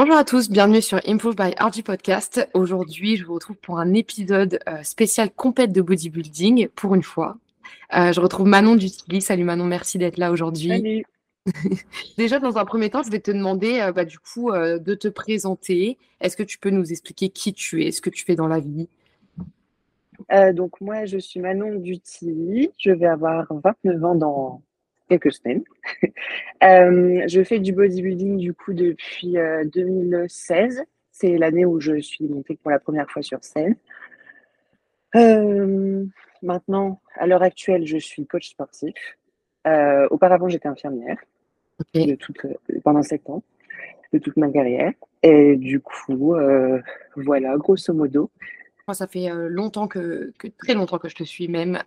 Bonjour à tous, bienvenue sur Improve by RG Podcast. Aujourd'hui, je vous retrouve pour un épisode euh, spécial compète de bodybuilding, pour une fois. Euh, je retrouve Manon Dutili. Salut Manon, merci d'être là aujourd'hui. Salut. Déjà, dans un premier temps, je vais te demander euh, bah, du coup de te présenter. Est-ce que tu peux nous expliquer qui tu es, ce que tu fais dans la vie? Donc moi, je suis Manon Dutili. Je vais avoir 29 ans dans quelques semaines. Euh, je fais du bodybuilding du coup depuis 2016. Euh, C'est l'année où je suis montée pour la première fois sur scène. Euh, maintenant, à l'heure actuelle, je suis coach sportif. auparavant, j'étais infirmière de toute, pendant sept ans, de toute ma carrière. Et du coup, voilà, grosso modo, moi, ça fait longtemps que, très longtemps que je te suis même.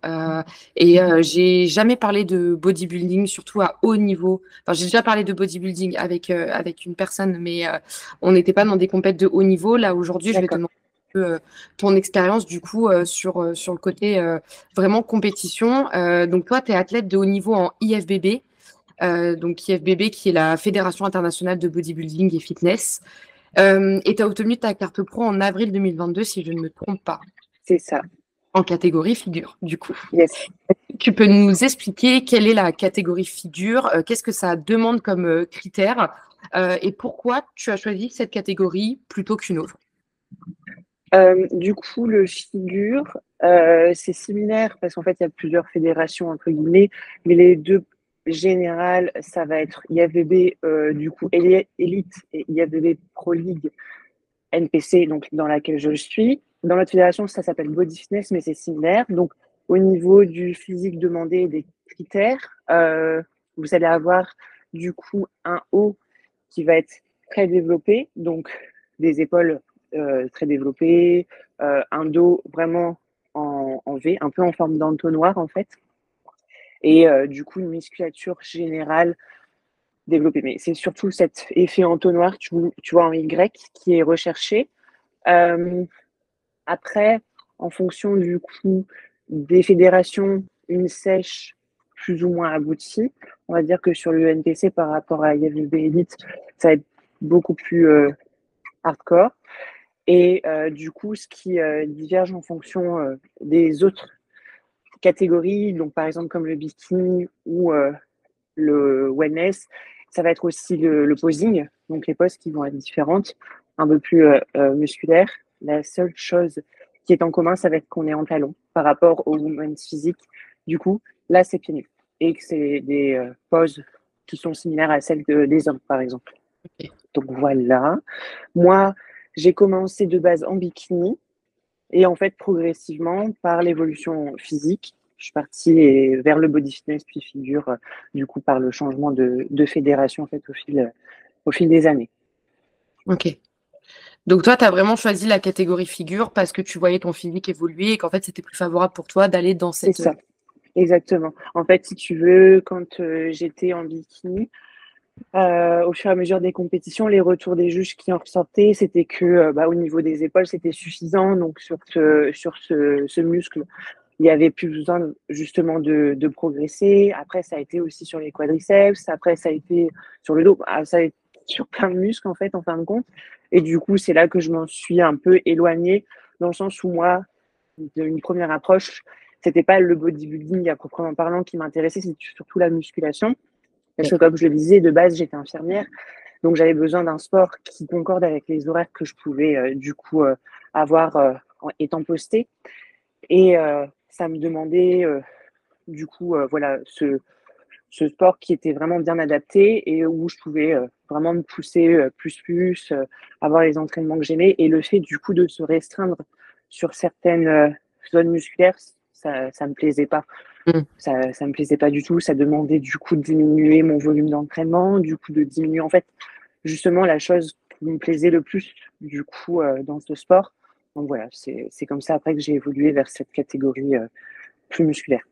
et j'ai jamais parlé de bodybuilding, surtout à haut niveau. Enfin, j'ai déjà parlé de bodybuilding avec, avec une personne, mais on n'était pas dans des compètes de haut niveau. Là, aujourd'hui, je vais te demander un peu, ton expérience du coup sur, sur le côté vraiment compétition. donc, toi, tu es athlète de haut niveau en IFBB. donc, IFBB qui est la Fédération internationale de bodybuilding et fitness. Euh, et tu as obtenu ta carte pro en avril 2022, si je ne me trompe pas. C'est ça. En catégorie figure, du coup. Yes. Tu peux nous expliquer quelle est la catégorie figure, euh, qu'est-ce que ça demande comme euh, critère et pourquoi tu as choisi cette catégorie plutôt qu'une autre? Du coup, le figure, c'est similaire parce qu'en fait, il y a plusieurs fédérations, entre guillemets, mais les deux général, ça va être IFBB, euh, du coup, Elite et IFBB Pro League NPC, donc dans laquelle je suis. Dans notre fédération, ça s'appelle Body Fitness, mais c'est similaire. Donc, au niveau du physique demandé des critères, euh, vous allez avoir du coup un haut qui va être très développé, donc des épaules euh, très développées, un dos vraiment en, en, V, un peu en forme d'entonnoir en fait et euh, du coup une musculature générale développée. Mais c'est surtout cet effet entonnoir, tu, vois, en Y qui est recherché. Euh, après, en fonction du coup des fédérations, une sèche plus ou moins aboutie. On va dire que sur le NPC par rapport à IFBB Elite, ça va être beaucoup plus euh, hardcore. Et du coup, ce qui diverge en fonction des autres catégories, donc par exemple comme le bikini ou euh, le wellness, ça va être aussi le, posing, donc les poses qui vont être différentes, un peu plus euh, euh, musculaires. La seule chose qui est en commun, ça va être qu'on est en talon par rapport au women's physique. Du coup, là, c'est pieds nus et que c'est des poses qui sont similaires à celles des hommes, par exemple. Donc voilà. Moi, j'ai commencé de base en bikini. Et en fait, progressivement, par l'évolution physique, je suis partie vers le body fitness, puis figure, euh, du coup, par le changement de, fédération en fait, au, fil, au fil des années. Ok. Donc toi, tu as vraiment choisi la catégorie figure parce que tu voyais ton physique évoluer et qu'en fait, c'était plus favorable pour toi d'aller dans cette... C'est ça, exactement. En fait, si tu veux, quand euh, j'étais en bikini, euh, au fur et à mesure des compétitions, les retours des juges qui en ressortaient, c'était que euh, bah, au niveau des épaules, c'était suffisant. Donc sur ce, sur ce, muscle, il y avait plus besoin justement de, progresser. Après, ça a été aussi sur les quadriceps. Après, ça a été sur le dos. Ah, ça a été sur plein de muscles en fait, en fin de compte. Et du coup, c'est là que je m'en suis un peu éloignée, dans le sens où moi, d'une première approche, c'était pas le bodybuilding à proprement parlant qui m'intéressait, c'était surtout la musculation. Parce que comme je le disais, de base, j'étais infirmière. Donc j'avais besoin d'un sport qui concorde avec les horaires que je pouvais euh, du coup euh, avoir euh, étant postée. Et ça me demandait du coup voilà ce, ce sport qui était vraiment bien adapté et où je pouvais vraiment me pousser plus plus, avoir les entraînements que j'aimais. Et le fait du coup de se restreindre sur certaines zones musculaires, ça ne me plaisait pas. Mm. Ça ne me plaisait pas du tout. Ça demandait du coup de diminuer mon volume d'entraînement, du coup de diminuer en fait justement la chose qui me plaisait le plus du coup euh, dans ce sport. Donc voilà, c'est comme ça après que j'ai évolué vers cette catégorie euh, plus musculaire.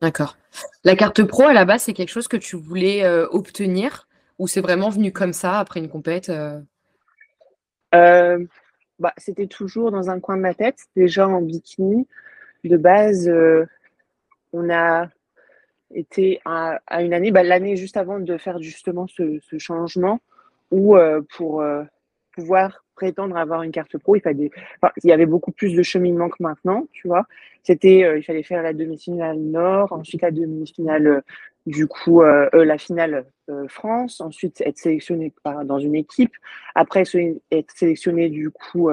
D'accord. La carte pro à la base, c'est quelque chose que tu voulais euh, obtenir ou c'est vraiment venu comme ça après une compète bah, C'était toujours dans un coin de ma tête, déjà en bikini. De base, on a été à, une année, bah, l'année juste avant de faire justement ce, changement, où euh, pour euh, pouvoir prétendre avoir une carte pro, il fallait, il y avait beaucoup plus de cheminement que maintenant, tu vois. C'était, euh, il fallait faire la demi-finale Nord, ensuite la demi-finale, du coup, la finale France, ensuite être sélectionné dans une équipe, après être sélectionné du coup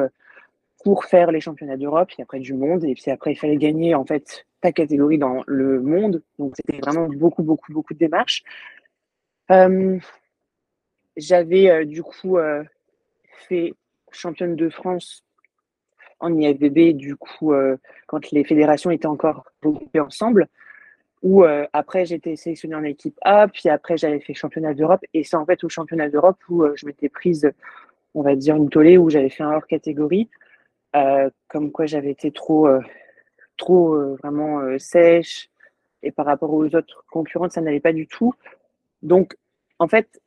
pour faire les championnats d'Europe, et après du monde, et puis après il fallait gagner en fait ta catégorie dans le monde, donc c'était vraiment beaucoup, beaucoup, beaucoup de démarches. J'avais du coup fait championne de France en IFBB, du coup, euh, quand les fédérations étaient encore regroupées ensemble. Euh, après, j'étais sélectionnée en équipe A, puis après, j'avais fait championnat d'Europe. Et c'est en fait au championnat d'Europe où euh, je m'étais prise, on va dire, une tollée, où j'avais fait un hors catégorie, comme quoi j'avais été trop, trop vraiment sèche. Et par rapport aux autres concurrentes, ça n'allait pas du tout. Donc, en fait,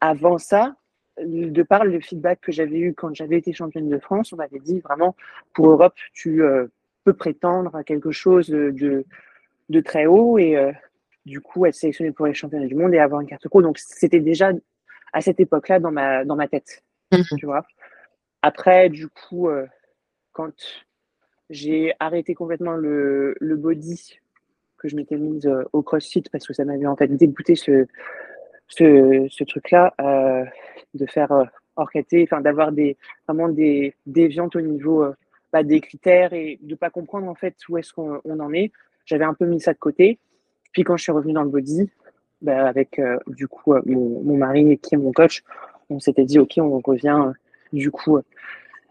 avant ça, de par le feedback que j'avais eu quand j'avais été championne de France, on m'avait dit vraiment pour Europe, tu euh, peux prétendre à quelque chose de, de très haut et euh, du coup être sélectionné pour les championnats du monde et avoir une carte pro. Donc c'était déjà à cette époque-là dans ma, dans ma tête, mhm. tu vois. Après, du coup, euh, quand j'ai arrêté complètement le, le body que je m'étais mise au CrossFit parce que ça m'avait en fait dégoûté ce, ce, ce truc-là, euh, de faire euh, enfin d'avoir des, vraiment des déviantes au niveau euh, bah, des critères et de pas comprendre en fait où est-ce qu'on en est. J'avais un peu mis ça de côté. Puis quand je suis revenue dans le body, bah, avec euh, du coup mon, mon, mari qui est mon coach, on s'était dit ok, on revient du coup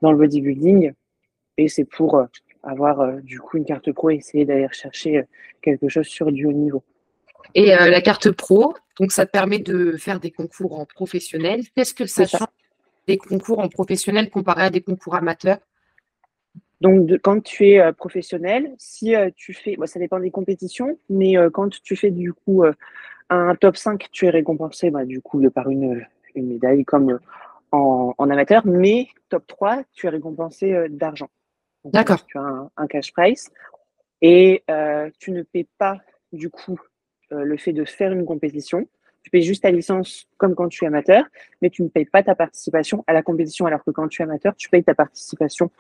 dans le bodybuilding et c'est pour avoir du coup une carte pro et essayer d'aller chercher quelque chose sur du haut niveau. Et euh, la carte pro, donc ça te permet de faire des concours en professionnel. Qu'est-ce que ça, change des concours en professionnel comparé à des concours amateurs? Donc, quand tu es euh, professionnel, si euh, tu fais, ça dépend des compétitions, mais quand tu fais du coup un top 5, tu es récompensé bah, du coup de par une, une médaille comme en, en, amateur, mais top 3, tu es récompensé d'argent. D'accord. Tu as un, un, cash price et tu ne paies pas du coup euh, le fait de faire une compétition. Tu payes juste ta licence comme quand tu es amateur, mais tu ne payes pas ta participation à la compétition, alors que quand tu es amateur, tu payes ta participation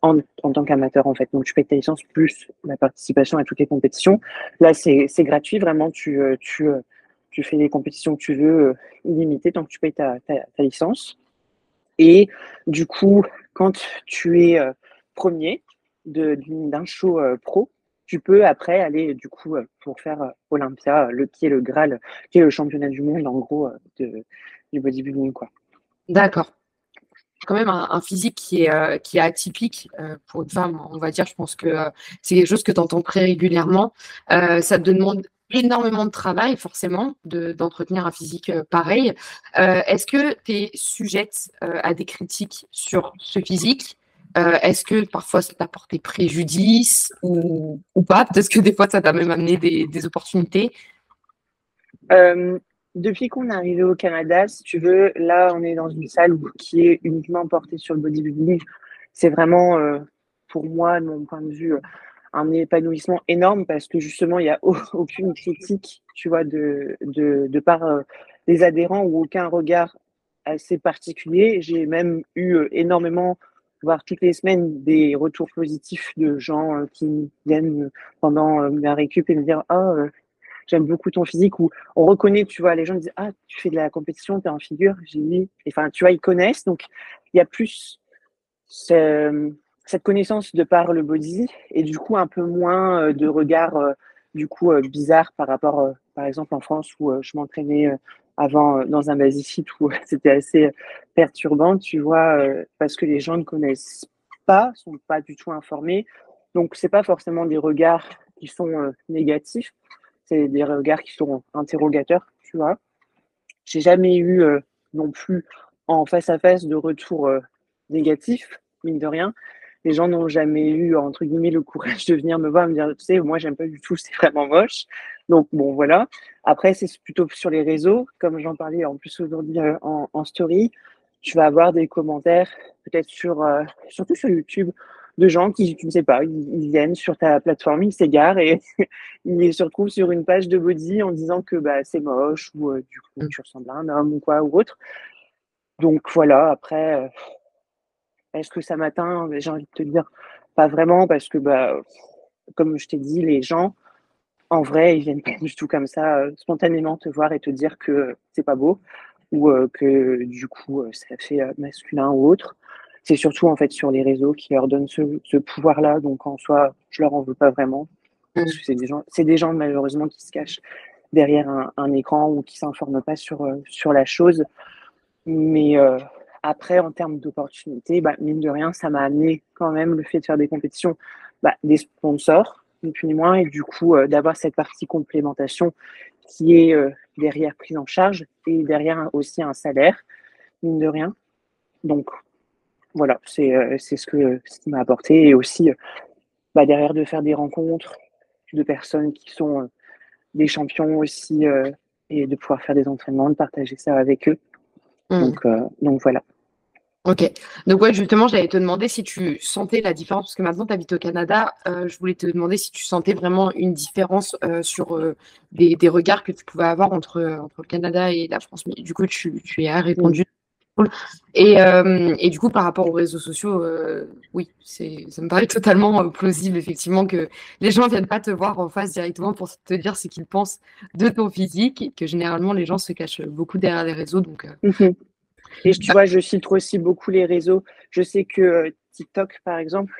en, en tant qu'amateur, en fait. Donc, tu payes ta licence plus la participation à toutes les compétitions. Là, c'est gratuit, vraiment. Tu, euh, tu, euh, tu fais les compétitions que tu veux illimitées tant que tu payes ta, ta, ta licence. Et du coup, quand tu es premier d'un show pro, tu peux après aller du coup euh, pour faire euh, Olympia, euh, le qui est le Graal, qui est le championnat du monde en gros de, du bodybuilding quoi. D'accord. Quand même un, physique qui est, qui est atypique pour une femme, on va dire. Je pense que c'est quelque chose que tu entends très régulièrement. ça te demande énormément de travail, forcément, d'entretenir un physique pareil. Est-ce que tu es sujette à des critiques sur ce physique? Euh, est-ce que parfois ça t'a porté préjudice ou, pas? Peut-être que des fois ça t'a même amené des, opportunités euh, Depuis qu'on est arrivé au Canada, si tu veux, là on est dans une salle qui est uniquement portée sur le bodybuilding. C'est vraiment, euh, pour moi, de mon point de vue, un épanouissement énorme parce que justement il n'y a aucune critique, tu vois, de, de, de part des adhérents ou aucun regard assez particulier. J'ai même eu énormément voir toutes les semaines des retours positifs de gens euh, qui viennent pendant euh, la récup et me dire ah j'aime beaucoup ton physique ou on reconnaît tu vois les gens disent ah tu fais de la compétition tu es en figure j'ai dit enfin tu vois ils connaissent. Donc il y a plus cette connaissance de par le body et du coup un peu moins de regard du coup bizarre par rapport par exemple en France où je m'entraînais avant euh, dans un basic où c'était assez perturbant, tu vois, euh, parce que les gens ne connaissent pas, sont pas du tout informés. Donc, c'est pas forcément des regards qui sont euh, négatifs, c'est des regards qui sont interrogateurs, tu vois. J'ai jamais eu non plus en face à face de retour négatif, mine de rien les gens n'ont jamais eu, entre guillemets, le courage de venir me voir me dire, tu sais, moi, j'aime pas du tout, c'est vraiment moche. Donc, bon, voilà. Après, c'est plutôt sur les réseaux, comme j'en parlais en plus aujourd'hui euh, en, story. Tu vas avoir des commentaires, peut-être sur, euh, surtout sur YouTube, de gens qui, tu ne sais pas, ils, viennent sur ta plateforme, ils s'égarent et ils se retrouvent sur une page de body en disant que bah, c'est moche ou euh, du coup, tu ressembles à un homme ou quoi ou autre. donc voilà, après, est-ce que ça m'atteint J'ai envie de te dire, pas vraiment, parce que, bah, comme je t'ai dit, les gens, en vrai, ils viennent pas du tout comme ça, spontanément te voir et te dire que c'est pas beau, ou que du coup, ça fait masculin ou autre. C'est surtout en fait sur les réseaux qui leur donnent ce, pouvoir-là. Donc en soi, je leur en veux pas vraiment. Parce que c'est des gens, c'est des gens malheureusement qui se cachent derrière un, écran ou qui s'informent pas sur, sur la chose. Mais après, en termes d'opportunités, bah, mine de rien, ça m'a amené quand même le fait de faire des compétitions, bah, des sponsors, ni plus ni moins, et du coup d'avoir cette partie complémentation qui est derrière prise en charge et derrière aussi un salaire, mine de rien. Donc voilà, c'est ce, que, qui m'a apporté. Et aussi, bah, derrière de faire des rencontres de personnes qui sont des champions aussi et de pouvoir faire des entraînements, de partager ça avec eux. Mmh. Donc, donc voilà. Ok. Donc, ouais, justement, j'allais te demander si tu sentais la différence, parce que maintenant, tu habites au Canada. Euh, je voulais te demander si tu sentais vraiment une différence euh, sur euh, des, des, regards que tu pouvais avoir entre, entre le Canada et la France. Mais du coup, tu, tu y as répondu. Et, et, du coup, par rapport aux réseaux sociaux, oui, c'est, ça me paraît totalement plausible, effectivement, que les gens ne viennent pas te voir en face directement pour te dire ce qu'ils pensent de ton physique, que généralement, les gens se cachent beaucoup derrière les réseaux. Donc, mmh et tu vois, je filtre aussi beaucoup les réseaux. Je sais que euh, TikTok, par exemple,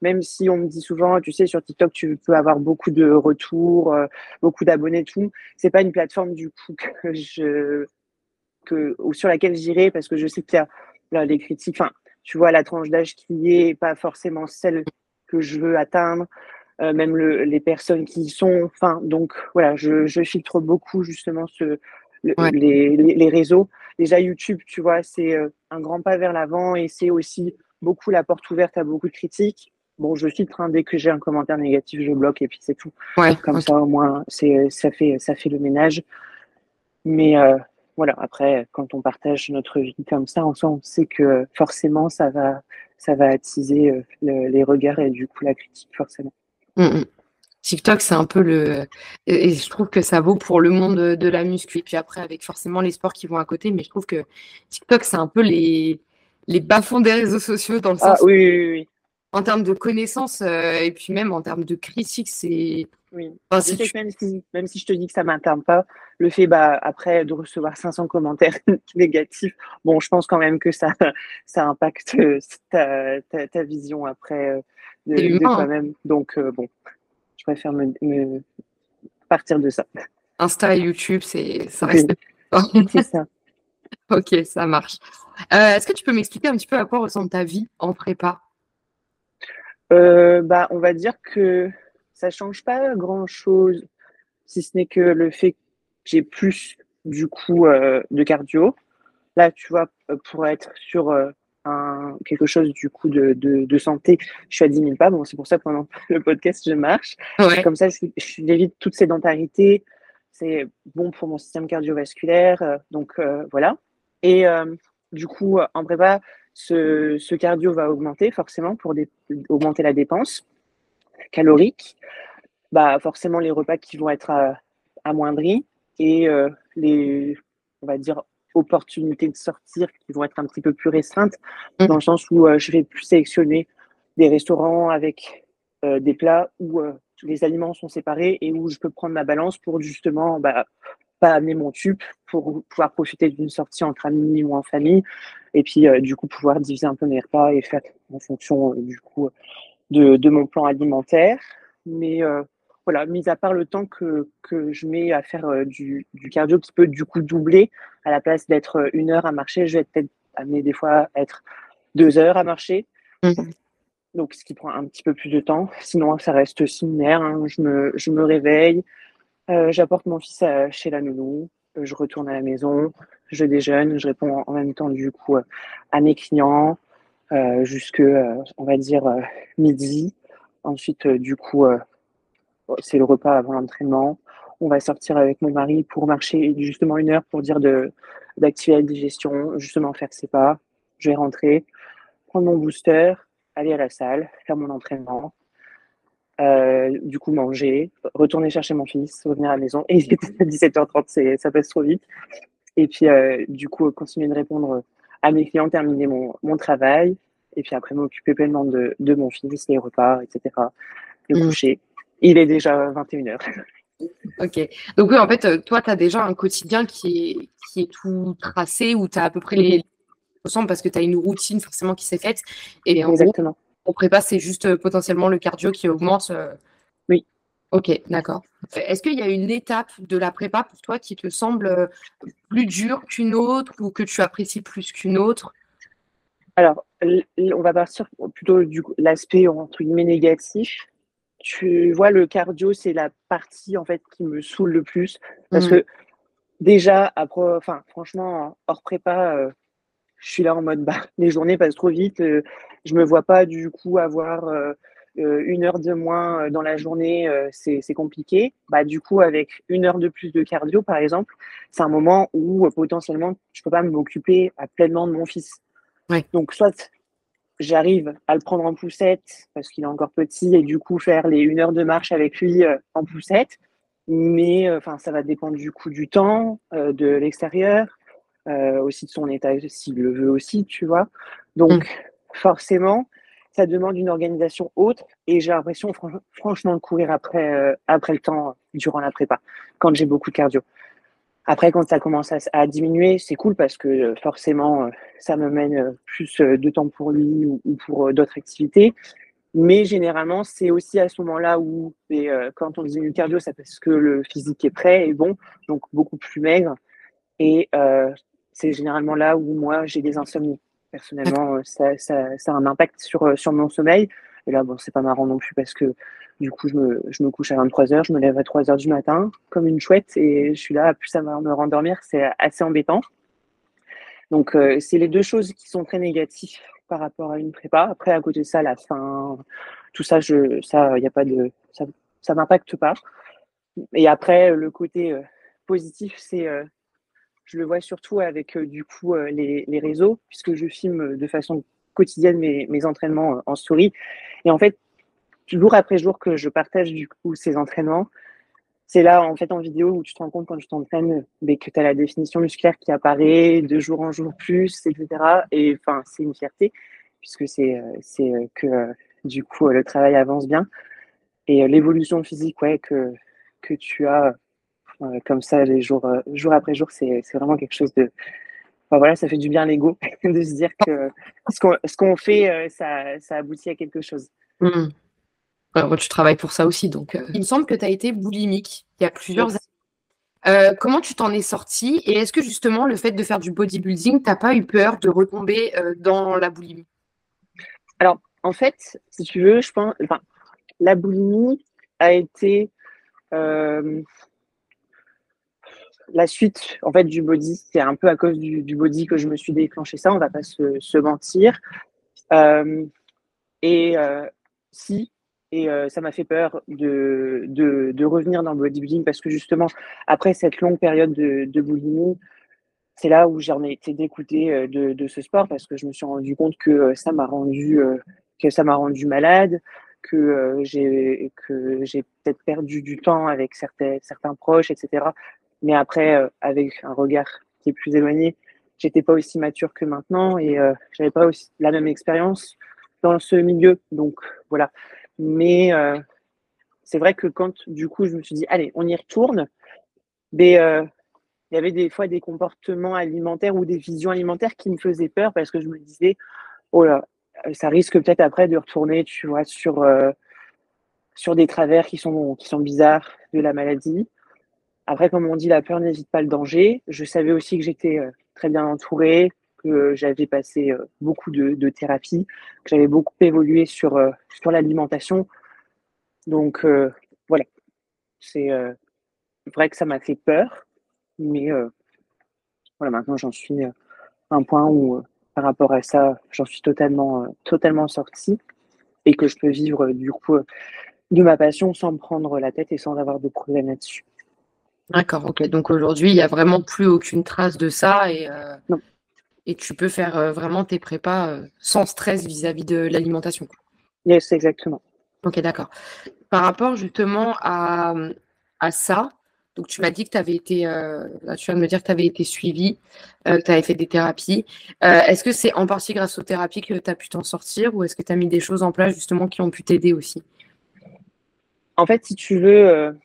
même si on me dit souvent, tu sais, sur TikTok, tu peux avoir beaucoup de retours, euh, beaucoup d'abonnés, tout. C'est pas une plateforme du coup que je, que ou sur laquelle j'irai parce que je sais qu'il y a là, les critiques. Enfin, tu vois, la tranche d'âge qui est pas forcément celle que je veux atteindre. Euh, même le, les personnes qui y sont. Enfin, donc voilà, je, je filtre beaucoup justement ce, les, les, réseaux. Déjà, YouTube, tu vois, c'est euh, un grand pas vers l'avant et c'est aussi beaucoup la porte ouverte à beaucoup de critiques. Bon, je filtre, hein, dès que j'ai un commentaire négatif, je bloque et puis c'est tout. Ouais, Comme ça, au moins, c'est, ça, fait, ça fait le ménage. Mais euh, voilà, après, quand on partage notre vie comme ça, on sait que forcément, ça va, ça va attiser euh, les regards et du coup la critique, forcément. Mmh, mmh. TikTok, c'est un peu le. Et je trouve que ça vaut pour le monde de la muscu. Et puis après, avec forcément les sports qui vont à côté. Mais je trouve que TikTok, c'est un peu les, les bas-fonds des réseaux sociaux dans le ah, sens. oui, oui, oui. En termes de connaissances euh, et puis même en termes de critiques, c'est. Oui. même, si, même, si, je te dis que ça ne m'interne pas, le fait bah, après de recevoir 500 commentaires négatifs, bon, je pense quand même que ça, ça impacte ta, ta, vision après euh, de, de toi-même. Donc, euh, bon, je préfère me, partir de ça. Insta et YouTube, c'est ça reste. c'est ça. ok, ça marche. Euh, est-ce que tu peux m'expliquer un petit peu à quoi ressemble ta vie en prépa? Euh, bah, On va dire que ça ne change pas grand-chose, si ce n'est que le fait que j'ai plus du coup euh, de cardio. Là, tu vois, pour être sur quelque chose du coup de, de, santé, je suis à 10 000 pas. Bon, c'est pour ça que pendant le podcast, je marche. Comme ça, j'évite toute sédentarité. C'est bon pour mon système cardiovasculaire. Euh, donc euh, voilà. Et euh, du coup, en prépa, ce, ce, cardio va augmenter forcément pour augmenter la dépense calorique. Bah, forcément, les repas qui vont être amoindris et les, on va dire, opportunités de sortir qui vont être un petit peu plus restreintes, mmh. dans le sens où euh, je vais plus sélectionner des restaurants avec euh, des plats où euh, les aliments sont séparés et où je peux prendre ma balance pour justement bah, pas amener mon tube, pour pouvoir profiter d'une sortie entre amis ou en famille, et puis du coup pouvoir diviser un peu mes repas et faire en fonction du coup de, de, mon plan alimentaire. Mais voilà, mis à part le temps que, que je mets à faire euh, du, du, cardio qui peut du coup doubler, à la place d'être euh, une heure à marcher, je vais peut-être amener des fois à être deux heures à marcher. Mmh. Donc, ce qui prend un petit peu plus de temps. Sinon, ça reste similaire. Hein. Je, me, je me réveille, euh, j'apporte mon fils chez la nounou, je retourne à la maison, je déjeune, je réponds en même temps du coup à mes clients euh, jusque, on va dire, midi. Ensuite, du coup, c'est le repas avant l'entraînement. On va sortir avec mon mari pour marcher justement une heure pour dire d'activer la digestion, justement faire ses pas. Je vais rentrer, prendre mon booster, aller à la salle, faire mon entraînement, euh, du coup manger, retourner chercher mon fils, revenir à la maison. Et 17h30, ça passe trop vite. Et puis, euh, du coup, continuer de répondre à mes clients terminer mon, mon travail et puis après m'occuper pleinement de, de mon fils, les repas, etc. Le mmh. coucher. Il est déjà 21h. Ok. Donc oui, en fait, toi, tu as déjà un quotidien qui est, qui est tout tracé, où tu as à peu près les ressemble parce que tu as une routine forcément qui s'est faite. Et en Exactement. Gros, prépa, c'est juste potentiellement le cardio qui augmente. Oui. Ok, d'accord. Est-ce qu'il y a une étape de la prépa pour toi qui te semble plus dure qu'une autre ou que tu apprécies plus qu'une autre? Alors, on va partir plutôt du l'aspect entre guillemets négatif. Tu vois, le cardio, c'est la partie en fait qui me saoule le plus parce mmh. que déjà, après, enfin, franchement, hors prépa, euh, je suis là en mode bah, les journées passent trop vite. Euh, je me vois pas du coup avoir euh, euh, une heure de moins dans la journée, c'est compliqué. Bah, du coup, avec une heure de plus de cardio, par exemple, c'est un moment où potentiellement je peux pas m'occuper pleinement de mon fils. Donc, soit j'arrive à le prendre en poussette parce qu'il est encore petit et du coup faire les une heure de marche avec lui en poussette. Mais enfin, ça va dépendre du coup du temps, de l'extérieur, euh, aussi de son état s'il le veut aussi, tu vois. Donc, mm. forcément, ça demande une organisation autre et j'ai l'impression, franchement, de courir après, euh, après le temps durant la prépa, quand j'ai beaucoup de cardio. Après, quand ça commence à, diminuer, c'est cool parce que euh, forcément, ça me mène plus de temps pour lui ou, pour d'autres activités. Mais généralement, c'est aussi à ce moment-là où, quand on diminue le cardio, c'est parce que le physique est prêt et bon, donc beaucoup plus maigre. Et c'est généralement là où moi j'ai des insomnies. Personnellement, euh, ça, ça, ça, a un impact sur, euh, sur mon sommeil. Et là, bon, c'est pas marrant non plus parce que du coup, je me, je me couche à 23h, je me lève à 3h du matin comme une chouette et je suis là, plus ça va me rendormir, c'est assez embêtant. Donc, euh, c'est les deux choses qui sont très négatives par rapport à une prépa. Après, à côté de ça, la faim, tout ça, je, ça, il a pas de, ça, ça m'impacte pas. Et après, le côté positif, c'est je le vois surtout avec euh, du coup euh, les, réseaux, puisque je filme de façon quotidienne mes, entraînements euh, en story. Et en fait, jour après jour que je partage du coup ces entraînements, c'est là en fait en vidéo où tu te rends compte quand tu t'entraînes que tu as la définition musculaire qui apparaît de jour en jour plus, etc. Et enfin, c'est une fierté puisque c'est c'est que du coup le travail avance bien et l'évolution physique ouais que que tu as comme ça, les jours, euh, jour après jour, c'est vraiment quelque chose de. voilà, ça fait du bien l'ego de se dire que ce qu'on fait, euh, ça, ça, aboutit à quelque chose. Mmh. tu travailles pour ça aussi. Donc, euh. Il me semble que tu as été boulimique il y a plusieurs années. comment tu t'en es sorti Et est-ce que justement, le fait de faire du bodybuilding, tu n'as pas eu peur de retomber dans la boulimie? Alors, en fait, si tu veux, je pense. Enfin, la boulimie a été la suite en fait du body, c'est un peu à cause du, body que je me suis déclenché ça, on va pas se, mentir. Euh, et euh, si, et euh, ça m'a fait peur de, revenir dans le bodybuilding parce que justement, après cette longue période de, de c'est là où j'en ai été dégoûtée de, de, ce sport parce que je me suis rendu compte que ça m'a rendu, que ça m'a rendu malade, que j'ai que j'ai peut-être perdu du temps avec certains, certains proches, etc. Mais après, euh, avec un regard qui est plus éloigné, j'étais pas aussi mature que maintenant et euh, j'avais pas aussi la même expérience dans ce milieu. Donc voilà. Mais euh, c'est vrai que quand du coup je me suis dit allez, on y retourne, mais euh, il y avait des fois des comportements alimentaires ou des visions alimentaires qui me faisaient peur parce que je me disais oh là, ça risque peut-être après de retourner, tu vois, sur sur des travers qui sont qui sont bizarres de la maladie. Après, comme on dit, la peur n'hésite pas le danger. Je savais aussi que j'étais euh, très bien entourée, que j'avais passé euh, beaucoup de, de thérapie, que j'avais beaucoup évolué sur, euh, sur l'alimentation. Donc, voilà. C'est vrai que ça m'a fait peur, mais voilà, maintenant j'en suis à un point où, par rapport à ça, j'en suis totalement, totalement sortie et que je peux vivre du coup de ma passion sans me prendre la tête et sans avoir de problème là-dessus. D'accord, ok. Donc aujourd'hui, il n'y a vraiment plus aucune trace de ça et, euh, et tu peux faire euh, vraiment tes prépas euh, sans stress vis-à-vis de l'alimentation. Yes, exactement. Ok, d'accord. Par rapport justement à, à ça, Donc, tu m'as dit que tu avais été, là, tu viens de me dire que tu avais été suivi, que tu avais fait des thérapies. est-ce que c'est en partie grâce aux thérapies que tu as pu t'en sortir ou est-ce que tu as mis des choses en place justement qui ont pu t'aider aussi? En fait, si tu veux,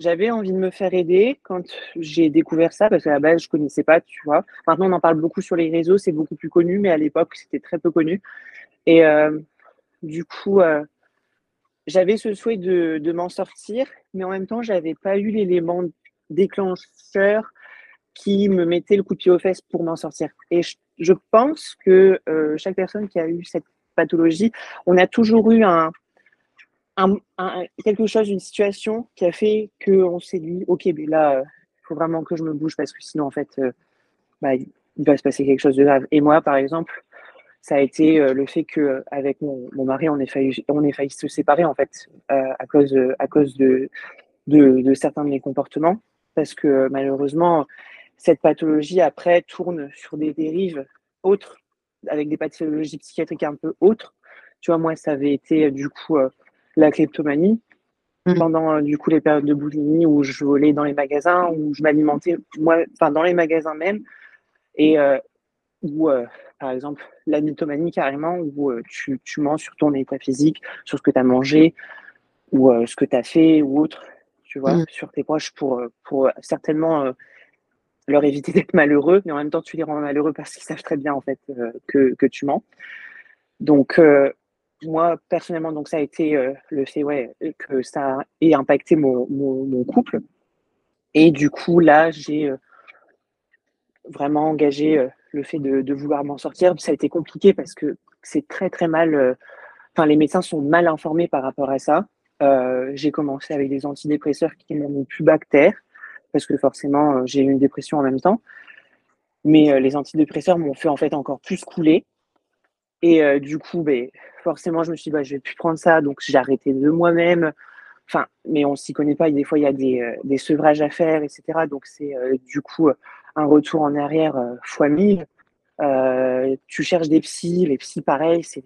j'avais envie de me faire aider quand j'ai découvert ça, parce qu'à la base, je connaissais pas, tu vois. Maintenant, on en parle beaucoup sur les réseaux, c'est beaucoup plus connu, mais à l'époque, c'était très peu connu. Et euh, du coup, euh, j'avais ce souhait de, m'en sortir, mais en même temps, j'avais pas eu l'élément déclencheur qui me mettait le coup de pied aux fesses pour m'en sortir. Et je, je pense que euh, chaque personne qui a eu cette pathologie, on a toujours eu un, un, quelque chose, une situation qui a fait qu'on s'est dit, OK, mais là, il faut vraiment que je me bouge parce que sinon, en fait, euh, bah, il va se passer quelque chose de grave. Et moi, par exemple, ça a été euh, le fait que avec mon, mon, mari, on ait failli, on ait failli se séparer en fait euh, à cause, à cause de, de, certains de mes comportements, parce que malheureusement, cette pathologie après tourne sur des dérives autres, avec des pathologies psychiatriques un peu autres. Tu vois, moi, ça avait été du coup la kleptomanie mmh. pendant euh, du coup les périodes de boulimie où je volais dans les magasins, où je m'alimentais moi, enfin dans les magasins même, et euh, où euh, par exemple la mythomanie carrément où tu, tu, mens sur ton état physique, sur ce que tu as mangé ou ce que tu as fait ou autre, tu vois, mmh. sur tes proches pour, pour certainement leur éviter d'être malheureux, mais en même temps tu les rends malheureux parce qu'ils savent très bien en fait que, que tu mens. Donc moi, personnellement, donc ça a été euh, le fait ouais, que ça ait impacté mon, mon, couple. Et du coup, là, j'ai euh, vraiment engagé euh, le fait de, vouloir m'en sortir. Ça a été compliqué parce que c'est très, très mal. Enfin, les médecins sont mal informés par rapport à ça. j'ai commencé avec des antidépresseurs qui m'ont mis plus bactère parce que forcément, j'ai eu une dépression en même temps. Mais les antidépresseurs m'ont fait en fait encore plus couler. Et du coup, ben, forcément, je me suis dit, bah, je vais plus prendre ça. Donc, j'ai arrêté de moi-même. Enfin, mais on s'y connaît pas. Des fois, il y a des, euh, sevrages à faire, etc. Donc, c'est euh, du coup un retour en arrière fois mille. tu cherches des psys. Les psys, pareil, c'est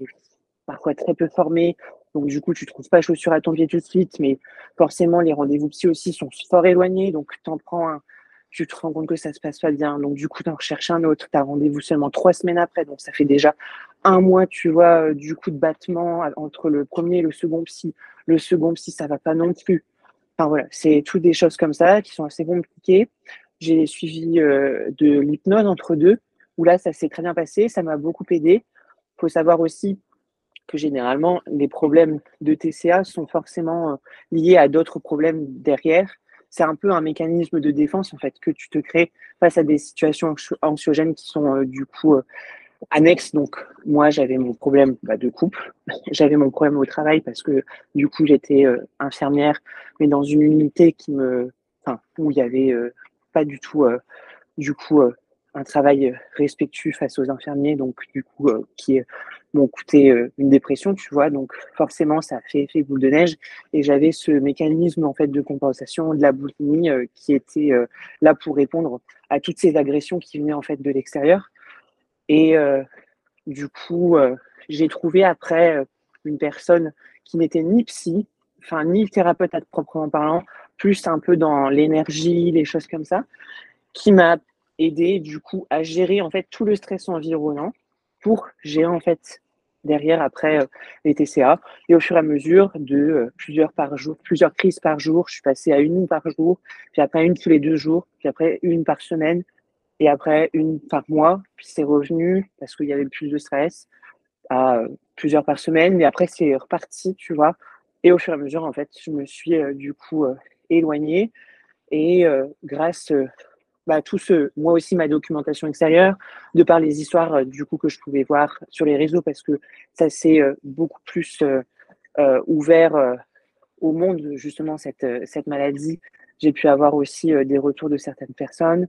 parfois très peu formés. Donc, du coup, tu trouves pas chaussure à ton pied tout de suite. Mais forcément, les rendez-vous psy aussi sont fort éloignés. Donc, tu en prends un tu te rends compte que ça se passe pas bien. Donc, du coup, tu en recherches un autre. Tu as rendez-vous seulement trois semaines après. Donc, ça fait déjà un mois, tu vois, euh, du coup de battement entre le premier et le second psy. Le second psy, ça va pas non plus. Enfin, voilà, c'est toutes des choses comme ça qui sont assez compliquées. J'ai suivi euh, de l'hypnose entre deux, où là, ça s'est très bien passé. Ça m'a beaucoup aidé. Il faut savoir aussi que généralement, les problèmes de TCA sont forcément euh, liés à d'autres problèmes derrière c'est un peu un mécanisme de défense en fait que tu te crées face à des situations anxiogènes qui sont euh, du coup euh, annexes. Donc moi j'avais mon problème bah, de couple, j'avais mon problème au travail parce que du coup j'étais euh, infirmière, mais dans une unité qui me, enfin où il y avait pas du tout du coup un travail respectueux face aux infirmiers, donc du coup qui m'ont coûté euh, une dépression, tu vois. Donc forcément, ça a fait effet boule de neige. Et j'avais ce mécanisme en fait de compensation de la boulimie euh, qui était euh, là pour répondre à toutes ces agressions qui venaient en fait de l'extérieur. Et du coup, j'ai trouvé après une personne qui n'était ni psy, enfin ni thérapeute à proprement parlant, plus un peu dans l'énergie, les choses comme ça, qui m'a aidé du coup à gérer en fait tout le stress environnant pour gérer en fait derrière après euh, les TCA. Et au fur et à mesure de euh, plusieurs par jour, plusieurs crises par jour, je suis passée à une par jour, puis après une tous les deux jours, puis après une par semaine, et après une par mois. Puis c'est revenu parce qu'il y avait plus de stress à euh, plusieurs par semaine, mais après c'est reparti, tu vois. Et au fur et à mesure, en fait, je me suis du coup éloignée. Et grâce bah, tout ce, moi aussi ma documentation extérieure, de par les histoires euh, du coup que je pouvais voir sur les réseaux parce que ça s'est euh, beaucoup plus euh, ouvert au monde justement cette, cette maladie. J'ai pu avoir aussi des retours de certaines personnes,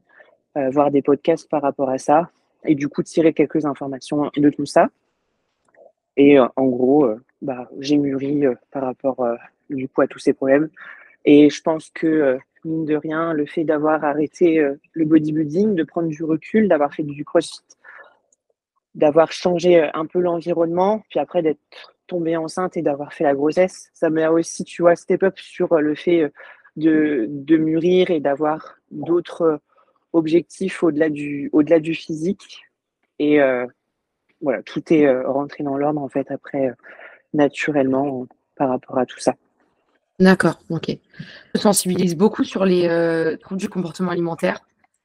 voir des podcasts par rapport à ça et du coup tirer quelques informations de tout ça. Et en gros, bah, j'ai mûri par rapport du coup à tous ces problèmes. Et je pense que mine de rien, le fait d'avoir arrêté euh, le bodybuilding, de prendre du recul, d'avoir fait du crossfit, d'avoir changé euh, un peu l'environnement, puis après d'être tombée enceinte et d'avoir fait la grossesse, ça m'a aussi, tu vois, step up sur euh, le fait de, mûrir et d'avoir d'autres objectifs au-delà du physique. Et voilà, tout est rentré dans l'ordre en fait après naturellement par rapport à tout ça. D'accord, ok. Je sensibilise beaucoup sur les troubles du comportement alimentaire.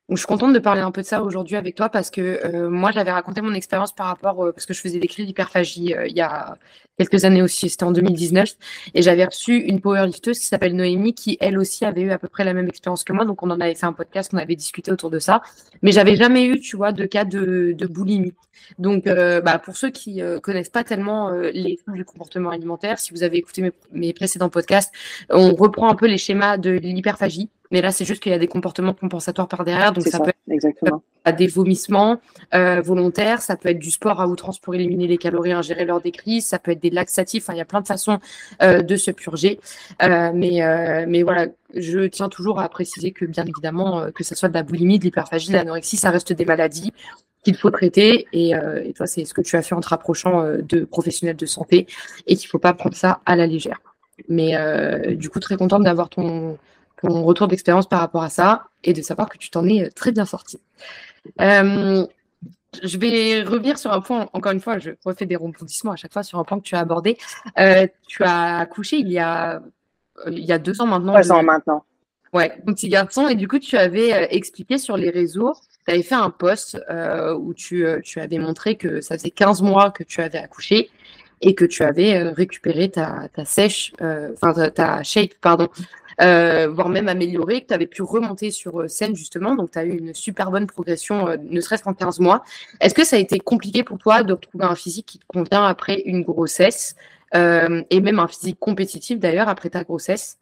Donc, je suis contente de parler un peu de ça aujourd'hui avec toi parce que euh, moi, j'avais raconté mon expérience par rapport, euh, parce que je faisais des cris d'hyperphagie euh, il y a quelques années aussi, c'était en 2019, et j'avais reçu une powerlifteuse qui s'appelle Noémie, qui elle aussi avait eu à peu près la même expérience que moi, donc on en avait fait un podcast, on avait discuté autour de ça, mais j'avais jamais eu, tu vois, de cas de, de boulimie. Donc, bah, pour ceux qui connaissent pas tellement les troubles du comportement alimentaire, si vous avez écouté mes, mes précédents podcasts, on reprend un peu les schémas de l'hyperphagie. Mais là, c'est juste qu'il y a des comportements compensatoires par derrière. Donc, ça, peut être des vomissements euh, volontaires, ça peut être du sport à outrance pour éliminer les calories ingérées lors des crises, ça peut être des laxatifs. il y a plein de façons euh, de se purger. Euh, mais, mais voilà, je tiens toujours à préciser que, bien évidemment, que ce soit de la boulimie, de l'hyperphagie, de l'anorexie, ça reste des maladies qu'il faut traiter. Et, et toi, c'est ce que tu as fait en te rapprochant de professionnels de santé et qu'il ne faut pas prendre ça à la légère. Mais du coup, très contente d'avoir ton, ton retour d'expérience par rapport à ça et de savoir que tu t'en es euh, très bien sorti. Euh, je vais revenir sur un point, encore une fois, je refais des rebondissements à chaque fois sur un point que tu as abordé. Euh, tu as accouché il y a, il y a deux ans maintenant. Trois ans maintenant. Ouais, mon petit garçon. Et du coup, tu avais expliqué sur les réseaux, tu avais fait un post où tu, tu, avais montré que ça faisait 15 mois que tu avais accouché et que tu avais récupéré ta, ta sèche, enfin ta shape, pardon, euh, voire même améliorer, que tu avais pu remonter sur euh, scène justement. Donc, tu as eu une super bonne progression, euh, ne serait-ce qu'en 15 mois. Est-ce que ça a été compliqué pour toi de retrouver un physique qui te convient après une grossesse et même un physique compétitif d'ailleurs après ta grossesse?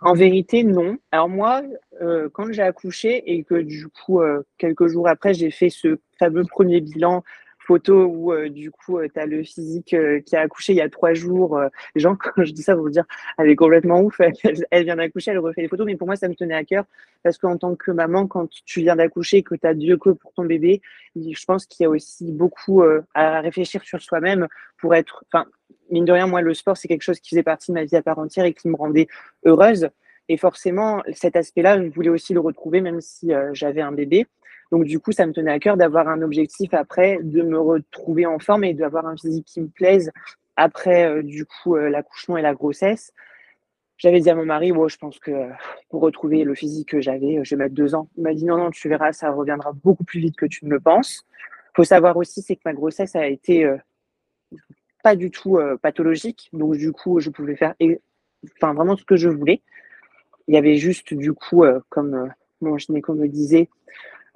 En vérité, non. Alors moi, quand j'ai accouché et que du coup, quelques jours après, j'ai fait ce fameux premier bilan photo où euh, du coup euh, tu as le physique euh, qui a accouché il y a trois jours. les gens, quand je dis ça, vont vous dire elle est complètement ouf, elle, vient d'accoucher, elle refait les photos. Mais pour moi, ça me tenait à cœur parce qu'en tant que maman, quand tu viens d'accoucher, que tu as Dieu que pour ton bébé, je pense qu'il y a aussi beaucoup à réfléchir sur soi-même pour être. Enfin, mine de rien, moi, le sport, c'est quelque chose qui faisait partie de ma vie à part entière et qui me rendait heureuse. Et forcément, cet aspect-là, je voulais aussi le retrouver, même si j'avais un bébé. Donc, du coup, ça me tenait à cœur d'avoir un objectif après, de me retrouver en forme et d'avoir un physique qui me plaise après, euh, du coup, euh, l'accouchement et la grossesse. J'avais dit à mon mari, bon, je pense que pour retrouver le physique que j'avais, je vais mettre deux ans. Il m'a dit, non, non, tu verras, ça reviendra beaucoup plus vite que tu ne le penses. Il faut savoir aussi, c'est que ma grossesse a été euh, pas du tout pathologique. Donc, du coup, je pouvais faire enfin, vraiment ce que je voulais. Il y avait juste, du coup, comme mon gynéco me disait,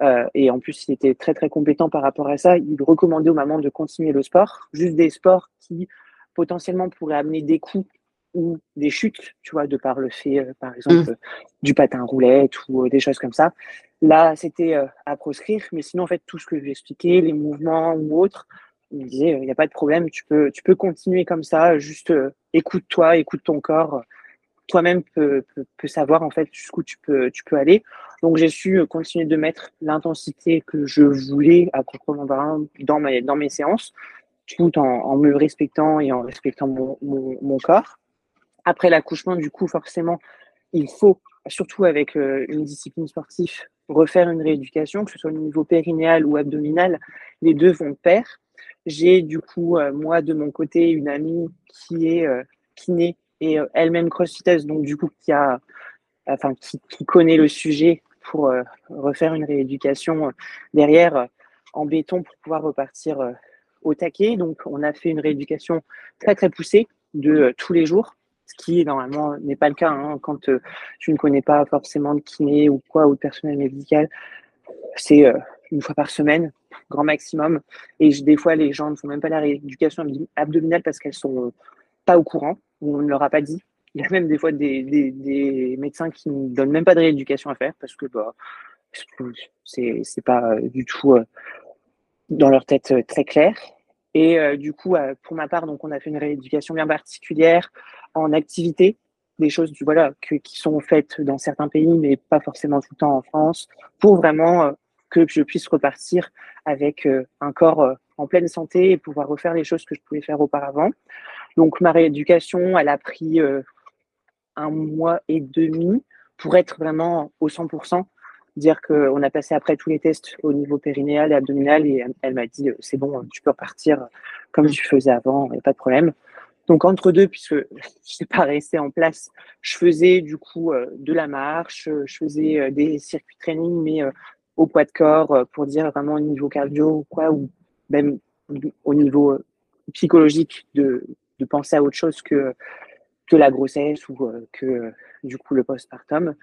euh, et en plus, il était très très compétent par rapport à ça. Il recommandait aux mamans de continuer le sport, juste des sports qui potentiellement pourraient amener des coups ou des chutes, tu vois, de par le fait, euh, par exemple, mmh. du patin roulette ou euh, des choses comme ça. Là, c'était à proscrire, mais sinon, en fait, tout ce que je lui expliquais, les mouvements ou autres, il me disait, il n'y a pas de problème, tu peux, tu peux continuer comme ça, juste écoute-toi, écoute ton corps, toi-même peux, peut, savoir en fait jusqu'où tu peux, tu peux aller. Donc j'ai su continuer de mettre l'intensité que je voulais à proprement dans, mes, dans mes séances, tout en, me respectant et en respectant mon, mon, corps. Après l'accouchement, du coup, forcément, il faut, surtout avec euh, une discipline sportive, refaire une rééducation, que ce soit au niveau périnéal ou abdominal, les deux vont de pair. J'ai du coup, euh, moi, de mon côté, une amie qui est euh, kiné et euh, elle-même crossfiteuse, donc du coup qui a, enfin qui, connaît le sujet pour euh, refaire une rééducation euh, derrière en béton pour pouvoir repartir au taquet. Donc on a fait une rééducation très très poussée de tous les jours, ce qui normalement n'est pas le cas hein, quand tu ne connais pas forcément de kiné ou quoi ou de personnel médical. C'est une fois par semaine, grand maximum. Et des fois, les gens ne font même pas la rééducation abdominale parce qu'elles sont pas au courant on ne leur a pas dit. Il y a même des fois des, médecins qui ne donnent même pas de rééducation à faire parce que bah, c'est pas du tout euh, dans leur tête euh, très clair. Et euh, du coup, pour ma part, donc on a fait une rééducation bien particulière en activité, des choses du, voilà, qui sont faites dans certains pays, mais pas forcément tout le temps en France, pour vraiment que je puisse repartir avec un corps en pleine santé et pouvoir refaire les choses que je pouvais faire auparavant. Donc ma rééducation, elle a pris euh, un mois et demi pour être vraiment au 100%. Dire qu'on a passé après tous les tests au niveau périnéal et abdominal et elle, m'a dit c'est bon, tu peux repartir comme tu faisais avant, il n'y a pas de problème. Donc entre deux, puisque je n'étais pas restée en place, je faisais du coup de la marche, je faisais des circuits training, mais au poids de corps pour dire vraiment au niveau cardio quoi, ou même au niveau psychologique de, de penser à autre chose que, que la grossesse ou euh, que du coup le postpartum.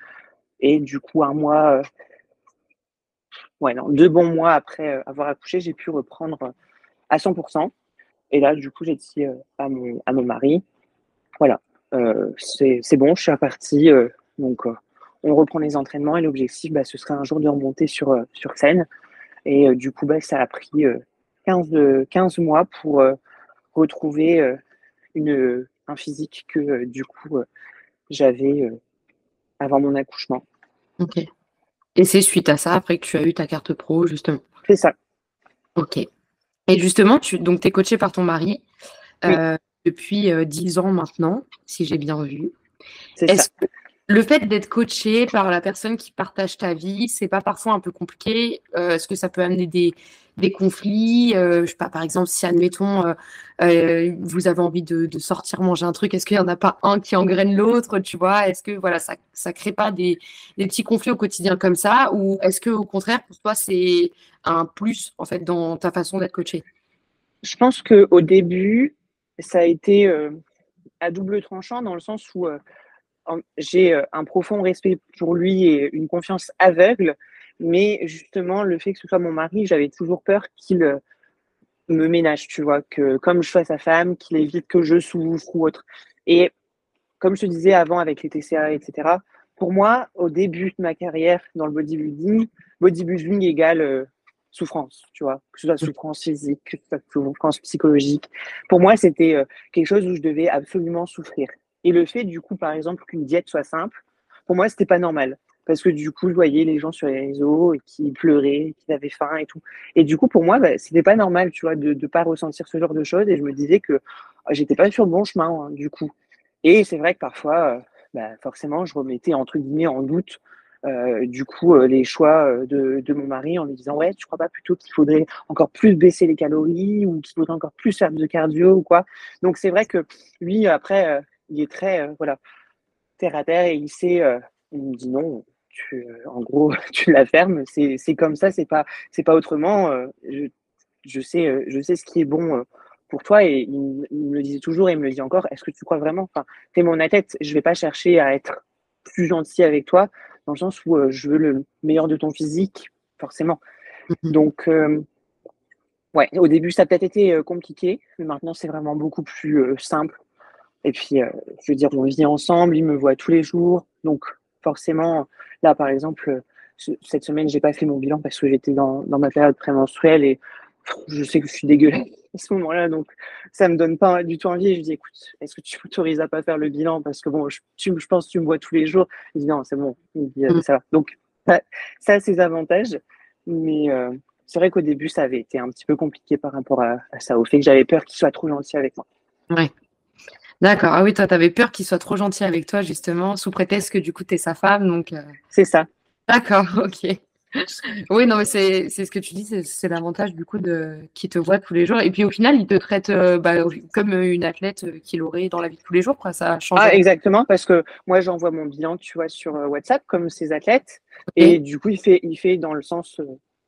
Et du coup, un mois, euh, ouais, non, deux bons mois après euh, avoir accouché, j'ai pu reprendre à 100%. Et là, du coup, j'ai dit à, mon, à mon mari, voilà, c'est bon, je suis reparti. donc, on reprend les entraînements et l'objectif, bah, ce serait un jour de remonter sur, sur scène. Et du coup, bah, ça a pris 15, 15 mois pour retrouver une, un physique que euh, du coup euh, j'avais euh, avant mon accouchement. Ok. Et c'est suite à ça, après que tu as eu ta carte pro, justement? C'est ça. Ok. Et justement, tu donc es coaché par ton mari depuis dix ans maintenant, si j'ai bien vu. C'est ça. le fait d'être coaché par la personne qui partage ta vie, c'est pas parfois un peu compliqué? Est-ce que ça peut amener des, des conflits euh, Je sais pas, par exemple, si admettons, euh, euh, vous avez envie de, sortir manger un truc, est-ce qu'il n'y en a pas un qui engraine l'autre, tu vois? Est-ce que voilà, ça ne crée pas des, petits conflits au quotidien comme ça? Ou est-ce que au contraire, pour toi, c'est un plus en fait dans ta façon d'être coaché Je pense qu'au début, ça a été à double tranchant dans le sens où j'ai un profond respect pour lui et une confiance aveugle mais justement, le fait que ce soit mon mari, j'avais toujours peur qu'il euh, me ménage, tu vois, que comme je sois sa femme, qu'il évite que je souffre ou autre. Et comme je te disais avant avec les TCA, etc., pour moi, au début de ma carrière dans le bodybuilding, bodybuilding égale euh, souffrance, tu vois, que ce soit souffrance physique, que ce soit souffrance psychologique. Pour moi, c'était euh, quelque chose où je devais absolument souffrir. Et le fait, du coup, par exemple, qu'une diète soit simple, pour moi, c'était pas normal parce que du coup, je voyais les gens sur les réseaux qui pleuraient, qui avaient faim et tout. Et du coup, pour moi, bah, c'était pas normal, tu vois, de ne pas ressentir ce genre de choses. Et je me disais que ah, j'étais pas sur le bon chemin, hein, du coup. Et c'est vrai que parfois, euh, bah, forcément, je remettais entre guillemets en doute. Euh, du coup, euh, les choix de, de, mon mari en lui disant ouais, tu crois pas plutôt qu'il faudrait encore plus baisser les calories ou qu'il faudrait encore plus faire de cardio ou quoi? Donc c'est vrai que lui après, il est très voilà terre à terre et il sait, il me dit non, tu, euh, en gros, tu la fermes. C'est comme ça, c'est pas, c'est pas autrement. Euh, je, je, sais, euh, je sais ce qui est bon pour toi et il, me le disait toujours et il me le dit encore. Est-ce que tu crois vraiment? Enfin, t'es mon athlète. Je vais pas chercher à être plus gentil avec toi dans le sens où je veux le meilleur de ton physique, forcément. Mhm. Donc, ouais, au début ça a peut-être été compliqué, mais maintenant c'est vraiment beaucoup plus simple. Et puis, je veux dire, on vit ensemble, il me voit tous les jours, donc forcément, là, par exemple, cette semaine, j'ai pas fait mon bilan parce que j'étais dans, dans, ma période prémenstruelle et je sais que je suis dégueulasse à ce moment-là, donc ça me donne pas du tout envie. je dis, écoute, est-ce que tu m'autorises à pas faire le bilan? Parce que bon, je, je pense que tu me vois tous les jours. Il dit non, c'est bon. Il dit, mm. ça va. Donc ça, a ses avantages, mais euh, c'est vrai qu'au début, ça avait été un petit peu compliqué par rapport à, à ça, au fait que j'avais peur qu'il soit trop gentil avec moi. Ouais. D'accord. Ah oui, toi, tu avais peur qu'il soit trop gentil avec toi, justement, sous prétexte que du coup, tu es sa femme. Donc, euh. C'est ça. D'accord, ok. Oui, non, mais c'est ce que tu dis, c'est l'avantage du coup de qui te voit tous les jours. Et puis au final, il te traite euh, bah, comme une athlète euh, qu'il aurait dans la vie de tous les jours. Quoi. Ça change. Ah, exactement, parce que moi, j'envoie mon bilan, tu vois, sur WhatsApp, comme ces athlètes. Et du coup, il fait, il fait dans le sens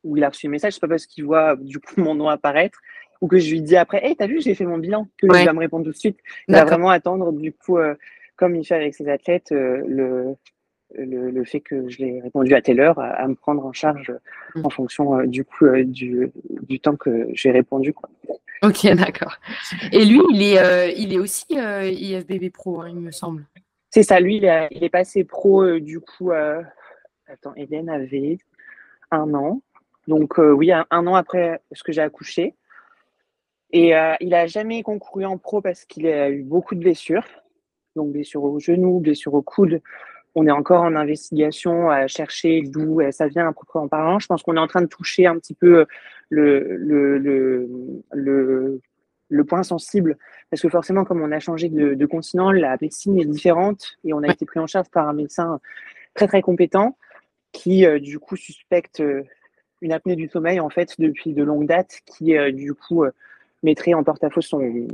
où il a reçu le message. C'est pas parce qu'il voit du coup mon nom apparaître ou que je lui dis après, hey, t'as vu, j'ai fait mon bilan, que il va me répondre tout de suite. Il va vraiment attendre, du coup, euh, comme il fait avec ses athlètes, euh, le, le, le, fait que je l'ai répondu à telle heure, à, me prendre en charge mm. en fonction euh, du coup du, du, temps que j'ai répondu. Quoi. Ok, d'accord. Et lui, il est, il est aussi IFBB Pro, hein, il me semble. C'est ça, lui, il, est passé pro du coup. attends, Hélène avait un an. Donc oui, un, an après ce que j'ai accouché. Et euh, il n'a jamais concouru en pro parce qu'il a eu beaucoup de blessures. Donc blessures au genou, blessures au coude. On est encore en investigation à chercher d'où euh, ça vient à proprement parlant. Je pense qu'on est en train de toucher un petit peu le, le, le, le, le point sensible, parce que forcément, comme on a changé de, continent, la médecine est différente et on a été pris en charge par un médecin très très compétent qui du coup suspecte une apnée du sommeil en fait depuis de longues dates, qui du coup mettrait en porte-à-faux son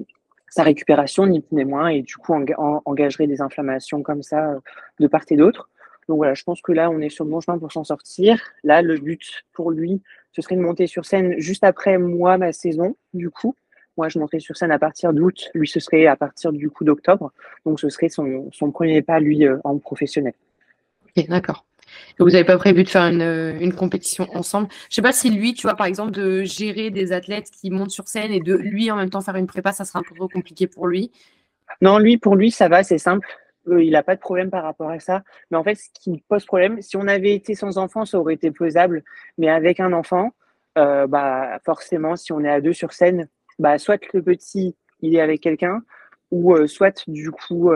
sa récupération, ni plus ni moins, et du coup engagerait des inflammations comme ça de part et d'autre. Donc voilà, je pense que là, on est sur le bon chemin pour s'en sortir. Là, le but pour lui, ce serait de monter sur scène juste après moi, ma saison, du coup. Moi, je monterai sur scène à partir d'août. Lui, ce serait à partir du coup d'octobre. Donc, ce serait son, son, premier pas, lui, euh, en professionnel. Ok, d'accord. Vous n'avez pas prévu de faire une, une compétition ensemble Je ne sais pas si lui, tu vois, par exemple, de gérer des athlètes qui montent sur scène et de lui en même temps faire une prépa, ça sera un peu trop compliqué pour lui. Non, lui, pour lui, ça va, c'est simple. Euh, il n'a pas de problème par rapport à ça. Mais en fait, ce qui pose problème, si on avait été sans enfant, ça aurait été faisable. Mais avec un enfant, euh, bah, forcément, si on est à deux sur scène, bah, soit le petit, il est avec quelqu'un, ou euh, soit du coup,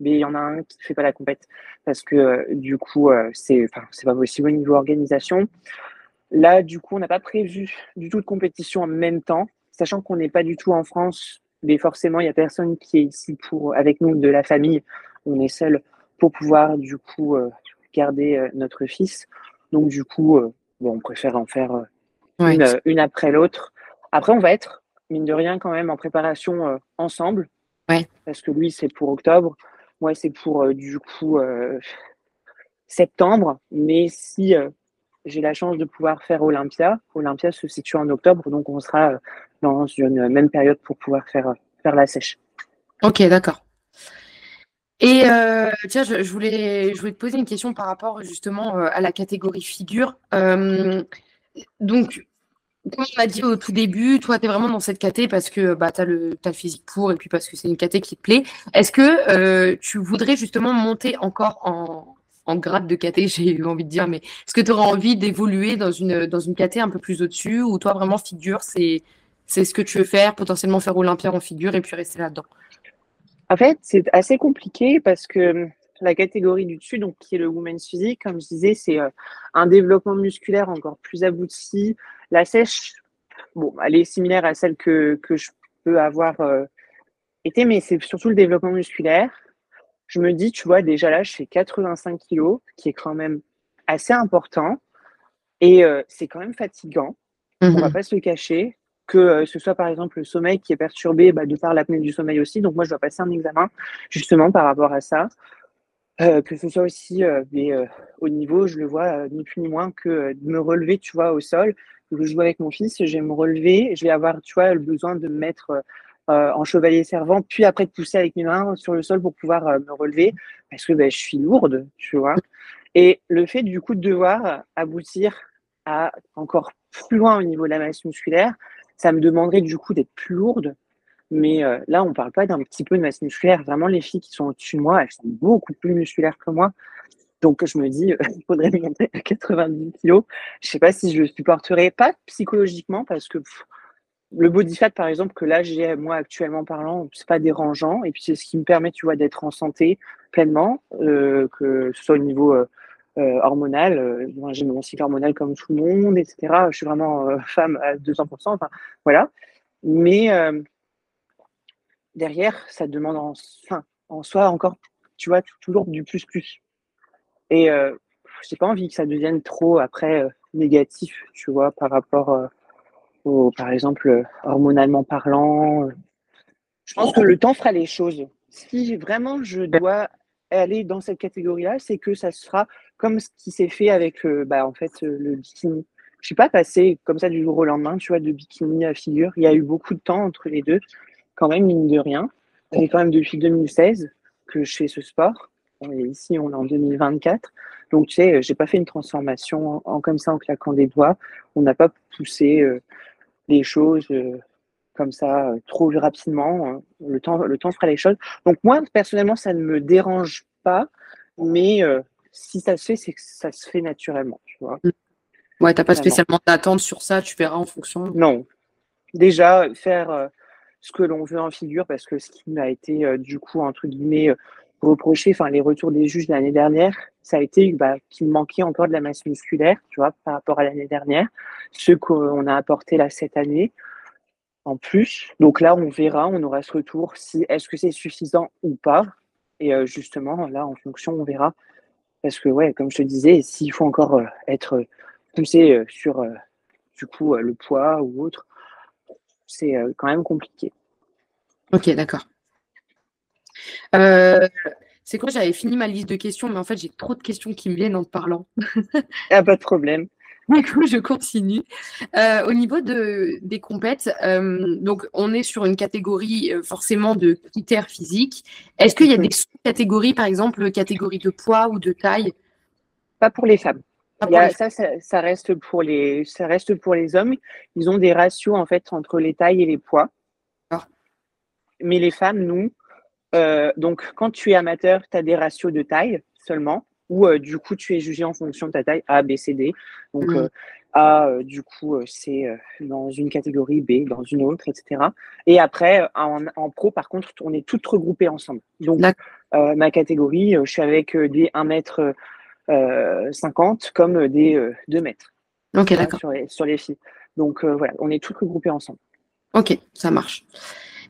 mais il y en a un qui ne fait pas la compète. Parce que du coup, c'est c'est pas possible au niveau organisation. Là, du coup, on n'a pas prévu du tout de compétition en même temps, sachant qu'on n'est pas du tout en France mais forcément, il n'y a personne qui est ici pour, avec nous de la famille on est seul pour pouvoir du coup euh, garder euh, notre fils. Donc du coup, euh, bon, on préfère en faire une, après l'autre. Après, on va être, mine de rien, quand même en préparation ensemble. Parce que lui, c'est pour octobre. Moi, c'est pour du coup septembre. Mais si j'ai la chance de pouvoir faire Olympia, Olympia se situe en octobre, donc on sera dans une même période pour pouvoir faire, faire la sèche. Ok, d'accord. Et euh, tiens, je, voulais, je voulais te poser une question par rapport justement euh, à la catégorie figure. Euh, donc, comme on m'a dit au tout début, toi, tu es vraiment dans cette caté parce que bah, tu as, le physique pour et puis parce que c'est une caté qui te plaît. Est-ce que tu voudrais justement monter encore en, en grade de caté, j'ai eu envie de dire, mais est-ce que tu aurais envie d'évoluer dans une, dans une caté un peu plus au-dessus? Ou toi, vraiment, figure, c'est ce que tu veux faire, potentiellement faire Olympia en figure et puis rester là-dedans? En fait, c'est assez compliqué parce que hum, la catégorie du dessus, donc qui est le women's physique, comme je disais, c'est euh, un développement musculaire encore plus abouti. La sèche, bon, elle est similaire à celle que, que je peux avoir euh, été, mais c'est surtout le développement musculaire. Je me dis, tu vois, déjà là, je fais 85 kilos, qui est quand même assez important. Et euh, c'est quand même fatigant. On ne On va mmh pas se le cacher que euh, ce soit par exemple le sommeil qui est perturbé bah, de par l'apnée du sommeil aussi. Donc moi, je dois passer un examen justement par rapport à ça. Euh, que ce soit aussi euh, au niveau, je le vois ni plus ni moins que de me relever, tu vois, au sol. Je joue avec mon fils, je vais me relever, je vais avoir, tu vois, le besoin de me mettre en chevalier servant, puis après de pousser avec mes mains sur le sol pour pouvoir me relever, parce que bah, je suis lourde, tu vois. Et le fait du coup de devoir aboutir à encore plus loin au niveau de la masse musculaire, ça me demanderait du coup d'être plus lourde. Mais euh, là, on ne parle pas d'un petit peu de masse musculaire. Vraiment, les filles qui sont au-dessus de moi, elles sont beaucoup plus musculaires que moi. Donc, je me dis, il faudrait monter à 90 kilos. Je ne sais pas si je le supporterai, pas psychologiquement, parce que le body fat, par exemple, que là, j'ai, moi, actuellement parlant, c'est pas dérangeant. Et puis, c'est ce qui me permet, tu vois, d'être en santé pleinement, euh, que ce soit au niveau euh, euh, hormonal, euh, j'ai mon cycle hormonal comme tout le monde, etc. Je suis vraiment euh, femme à 200%, enfin voilà. Mais derrière, ça demande en, en soi encore, tu vois, toujours du plus plus. Et j'ai pas envie que ça devienne trop après négatif, tu vois, par rapport au, par exemple, hormonalement parlant. Je pense que le temps fera les choses. Si vraiment je dois aller dans cette catégorie-là, c'est que ça sera comme ce qui s'est fait avec euh, bah, en fait, euh, le bikini. Je suis pas passée comme ça du jour au lendemain, tu vois, de bikini à figure. Il y a eu beaucoup de temps entre les deux, quand même, mine de rien. C'est quand même depuis 2016 que je fais ce sport. Et ici, on est en 2024. Donc, tu sais, j'ai pas fait une transformation en, comme ça en claquant des doigts. On n'a pas poussé euh, les choses comme ça trop rapidement. Le temps, le temps fera les choses. Donc, moi, personnellement, ça ne me dérange pas. Mais si ça se fait, c'est que ça se fait naturellement, tu vois. Ouais, t'as pas spécialement d'attente sur ça, tu verras en fonction. Non. Déjà, faire euh, ce que l'on veut en figure, parce que ce qui m'a été, euh, du coup, entre guillemets, euh, reproché, enfin, les retours des juges l'année dernière, ça a été bah, qu'il manquait encore de la masse musculaire, tu vois, par rapport à l'année dernière, ce qu'on a apporté là cette année. en plus. Donc là, on verra, on aura ce retour si est-ce que c'est suffisant ou pas. Et justement, là, en fonction, on verra. Parce que, ouais, comme je te disais, s'il faut encore être poussé sur du coup le poids ou autre, c'est quand même compliqué. Ok, d'accord. Euh, c'est quoi J'avais fini ma liste de questions, mais en fait, j'ai trop de questions qui me viennent en te parlant. ah, pas de problème. Du coup, je continue. Euh, au niveau de, des compètes, euh, donc on est sur une catégorie forcément de critères physiques. Est-ce qu'il y a des sous-catégories, par exemple, catégorie de poids ou de taille? Pas pour les femmes. Ça, ça, reste pour les, ça reste pour les hommes. Ils ont des ratios en fait entre les tailles et les poids. Ah. Mais les femmes, nous, euh, donc, quand tu es amateur, tu as des ratios de taille seulement, ou euh, du coup, tu es jugé en fonction de ta taille A, B, C, D. Donc, mm. euh, A, du coup, c'est dans une catégorie, B, dans une autre, etc. Et après, en, pro, par contre, on est toutes regroupées ensemble. Donc, ma catégorie, je suis avec des 1 mètre 50 comme des 2 mètres. Ok, d'accord. Sur les, sur les filles. Donc, voilà, on est toutes regroupées ensemble. Ok, ça marche.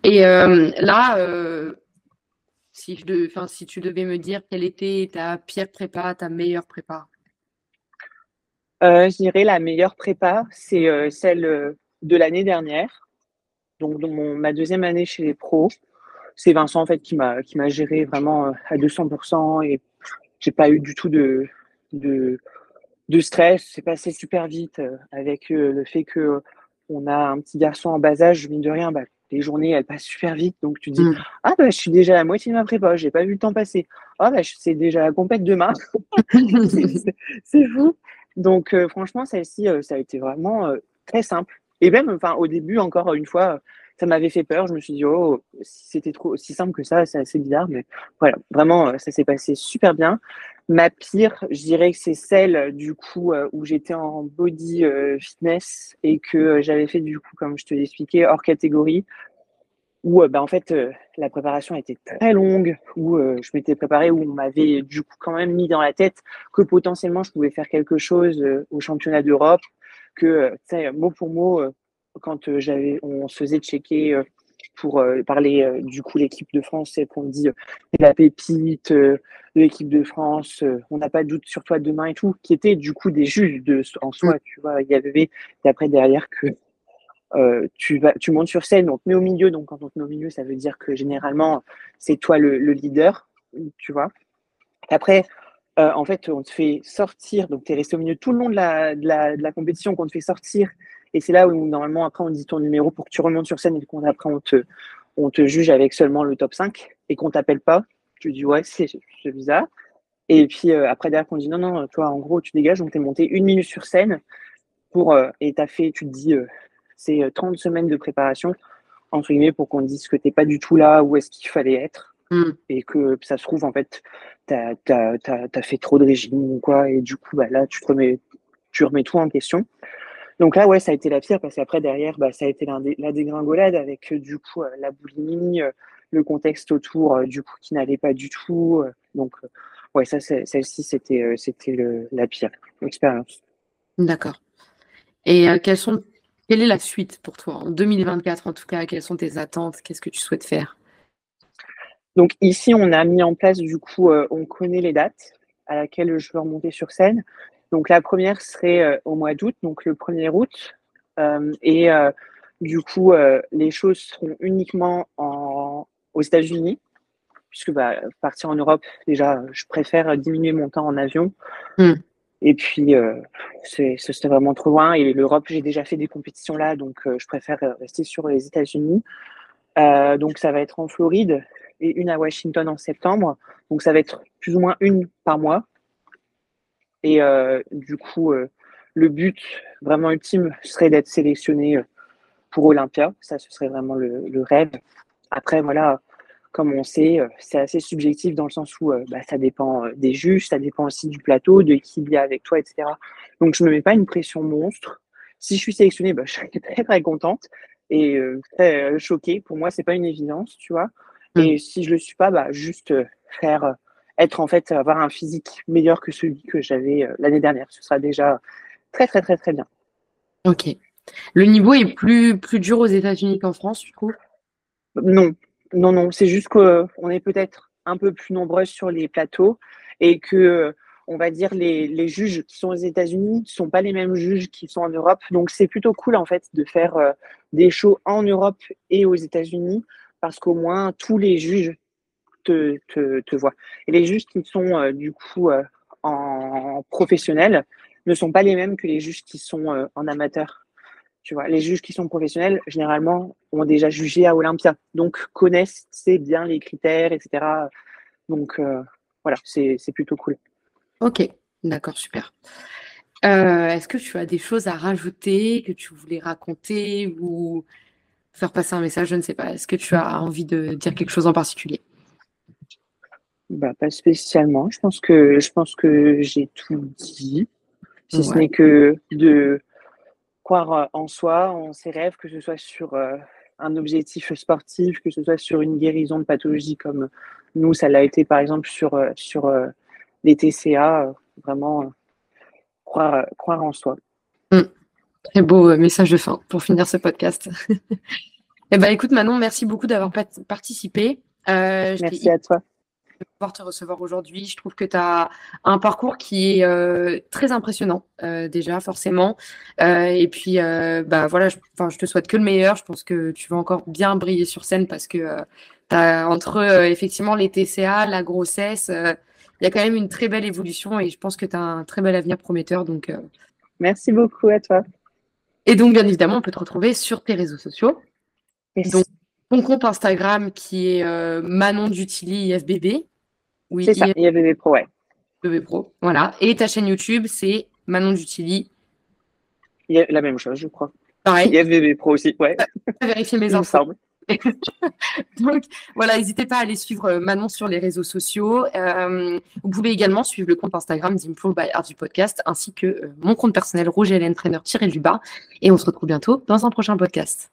Et là, si, je si tu devais me dire quelle était ta pire prépa, ta meilleure prépa? Euh, Je dirais la meilleure prépa, c'est euh, celle euh, de l'année dernière, donc mon, ma deuxième année chez les pros. C'est Vincent en fait qui m'a qui m'a géré vraiment à 200% et j'ai pas eu du tout de de, de stress. C'est passé super vite avec le fait que on a un petit garçon en bas âge, mine de rien, bah, les journées, elles passent super vite. Donc, tu dis, mm. ah, bah, je suis déjà à la moitié de ma prépa, j'ai pas vu le temps passer. Ah, bah, c'est déjà la compète demain. c'est fou. Donc, euh, franchement, celle-ci, euh, ça a été vraiment euh, très simple. Et même, enfin, au début, encore une fois, ça m'avait fait peur. Je me suis dit, oh, si c'était trop si simple que ça, c'est assez bizarre. Mais voilà, vraiment, ça s'est passé super bien. Ma pire, je dirais que c'est celle du coup où j'étais en body fitness et que j'avais fait du coup, comme je te l'ai expliqué, hors catégorie, où bah, en fait la préparation était très longue, où je m'étais préparé, où on m'avait du coup quand même mis dans la tête que potentiellement je pouvais faire quelque chose au championnat d'Europe, que mot pour mot, quand j'avais, on se faisait checker pour euh, parler euh, du coup l'équipe de France, c'est qu'on dit euh, la pépite de l'équipe de France, on n'a pas de doute sur toi demain et tout, qui étaient du coup des juges de, en soi, tu vois. Il y avait d'après derrière que tu, vas, tu montes sur scène, on te met au milieu, donc quand on te met au milieu, ça veut dire que généralement c'est toi le, leader, tu vois. Après, en fait, on te fait sortir, donc tu es resté au milieu tout le long de la, de la, de la compétition, qu'on te fait sortir et c'est là où normalement après on dit ton numéro pour que tu remontes sur scène et qu'on après on te, on te juge avec seulement le top 5 et qu'on t'appelle pas. Tu dis ouais, c'est bizarre. Et puis euh, après derrière on dit non, non, toi en gros tu dégages, donc tu es monté une minute sur scène pour, euh, et tu as fait, tu te dis, euh, c'est 30 semaines de préparation, entre guillemets, pour qu'on dise que tu n'es pas du tout là où est-ce qu'il fallait être. Mm. Et que ça se trouve, en fait, tu as, as, fait trop de régime ou quoi, et du coup, bah, là, tu, te remets, tu remets tout en question. Donc là, ouais, ça a été la pire parce qu'après, derrière, bah, ça a été la, dégringolade avec euh, du coup euh, la boulimie, euh, le contexte autour, du coup, qui n'allait pas du tout. donc, ouais, ça, celle-ci, c'était, c'était la pire expérience. D'accord. Et quelles sont, quelle est la suite pour toi en 2024 en tout cas? Quelles sont tes attentes? Qu'est-ce que tu souhaites faire? Donc ici, on a mis en place, du coup, on connaît les dates à laquelle je veux remonter sur scène. Donc la première serait euh, au mois d'août, donc le 1er août. Euh, et euh, du coup, les choses seront uniquement en, aux États-Unis, puisque bah, partir en Europe, déjà, je préfère diminuer mon temps en avion. Hmm. Et puis, c'est c'était vraiment trop loin. Et l'Europe, j'ai déjà fait des compétitions là, donc je préfère rester sur les États-Unis. donc, ça va être en Floride et une à Washington en septembre. Donc, ça va être plus ou moins une par mois. Et euh, du coup, euh, le but vraiment ultime serait d'être sélectionné euh, pour Olympia. Ça, ce serait vraiment le, le, rêve. Après, voilà, comme on sait, c'est assez subjectif dans le sens où bah, ça dépend des juges, ça dépend aussi du plateau, de qui vient avec toi, etc. Donc, je ne me mets pas une pression monstre. Si je suis sélectionnée, bah, je serais très, très contente et très choquée. Pour moi, c'est pas une évidence, tu vois. Mmh. Et si je le suis pas, bah, juste faire être en fait, avoir un physique meilleur que celui que j'avais euh, l'année dernière. Ce sera déjà très, très, très, très bien. Ok. Le niveau est plus, plus dur aux États-Unis qu'en France, tu trouves Non, non, non. C'est juste qu'on est peut-être un peu plus nombreuses sur les plateaux et que, on va dire, les, les juges qui sont aux États-Unis ne sont pas les mêmes juges qui sont en Europe. Donc, c'est plutôt cool, en fait, de faire euh, des shows en Europe et aux États-Unis parce qu'au moins, tous les juges te, te. Et les juges qui sont, euh, du coup, euh, en professionnel ne sont pas les mêmes que les juges qui sont en amateur. Tu vois, les juges qui sont professionnels, généralement, ont déjà jugé à Olympia, donc connaissent bien les critères, etc. Donc, euh, voilà, c'est plutôt cool. Ok, d'accord, super. Euh, est-ce que tu as des choses à rajouter, que tu voulais raconter ou faire passer un message Je ne sais pas. Est-ce que tu as envie de dire quelque chose en particulier? Bah, Pas spécialement. Je pense que, je pense que j'ai tout dit. Si ce n'est que de croire euh, en soi, en ses rêves, que ce soit sur euh, un objectif sportif, que ce soit sur une guérison de pathologie comme nous, ça l'a été par exemple sur, euh, sur les TCA, vraiment croire, croire en soi. Mmh. Très beau message de fin pour finir ce podcast. eh ben, écoute, Manon, merci beaucoup d'avoir participé. merci à toi pouvoir te recevoir aujourd'hui. Je trouve que tu as un parcours qui est euh, très impressionnant, euh, déjà, forcément. Euh, et puis, bah, voilà, je, je te souhaite que le meilleur. Je pense que tu vas encore bien briller sur scène parce que as, entre effectivement les TCA, la grossesse, il y a quand même une très belle évolution et je pense que tu as un très bel avenir prometteur. Donc, Merci beaucoup à toi. Et donc, bien évidemment, on peut te retrouver sur tes réseaux sociaux. Donc, ton compte Instagram qui est Manon Dutili IFBB. Oui, c'est ça, IFBB Pro, ouais. IFBB Pro, voilà. Et ta chaîne YouTube, c'est Manon Dutili. Il y a la même chose, je crois. Pareil. IFBB Pro aussi, ouais. Vérifier mes infos. Donc voilà, n'hésitez pas à aller suivre Manon sur les réseaux sociaux. Euh, vous pouvez également suivre le compte Instagram d'Improve by Art du podcast ainsi que mon compte personnel Rouge Hélène Trainer du bas. Et on se retrouve bientôt dans un prochain podcast.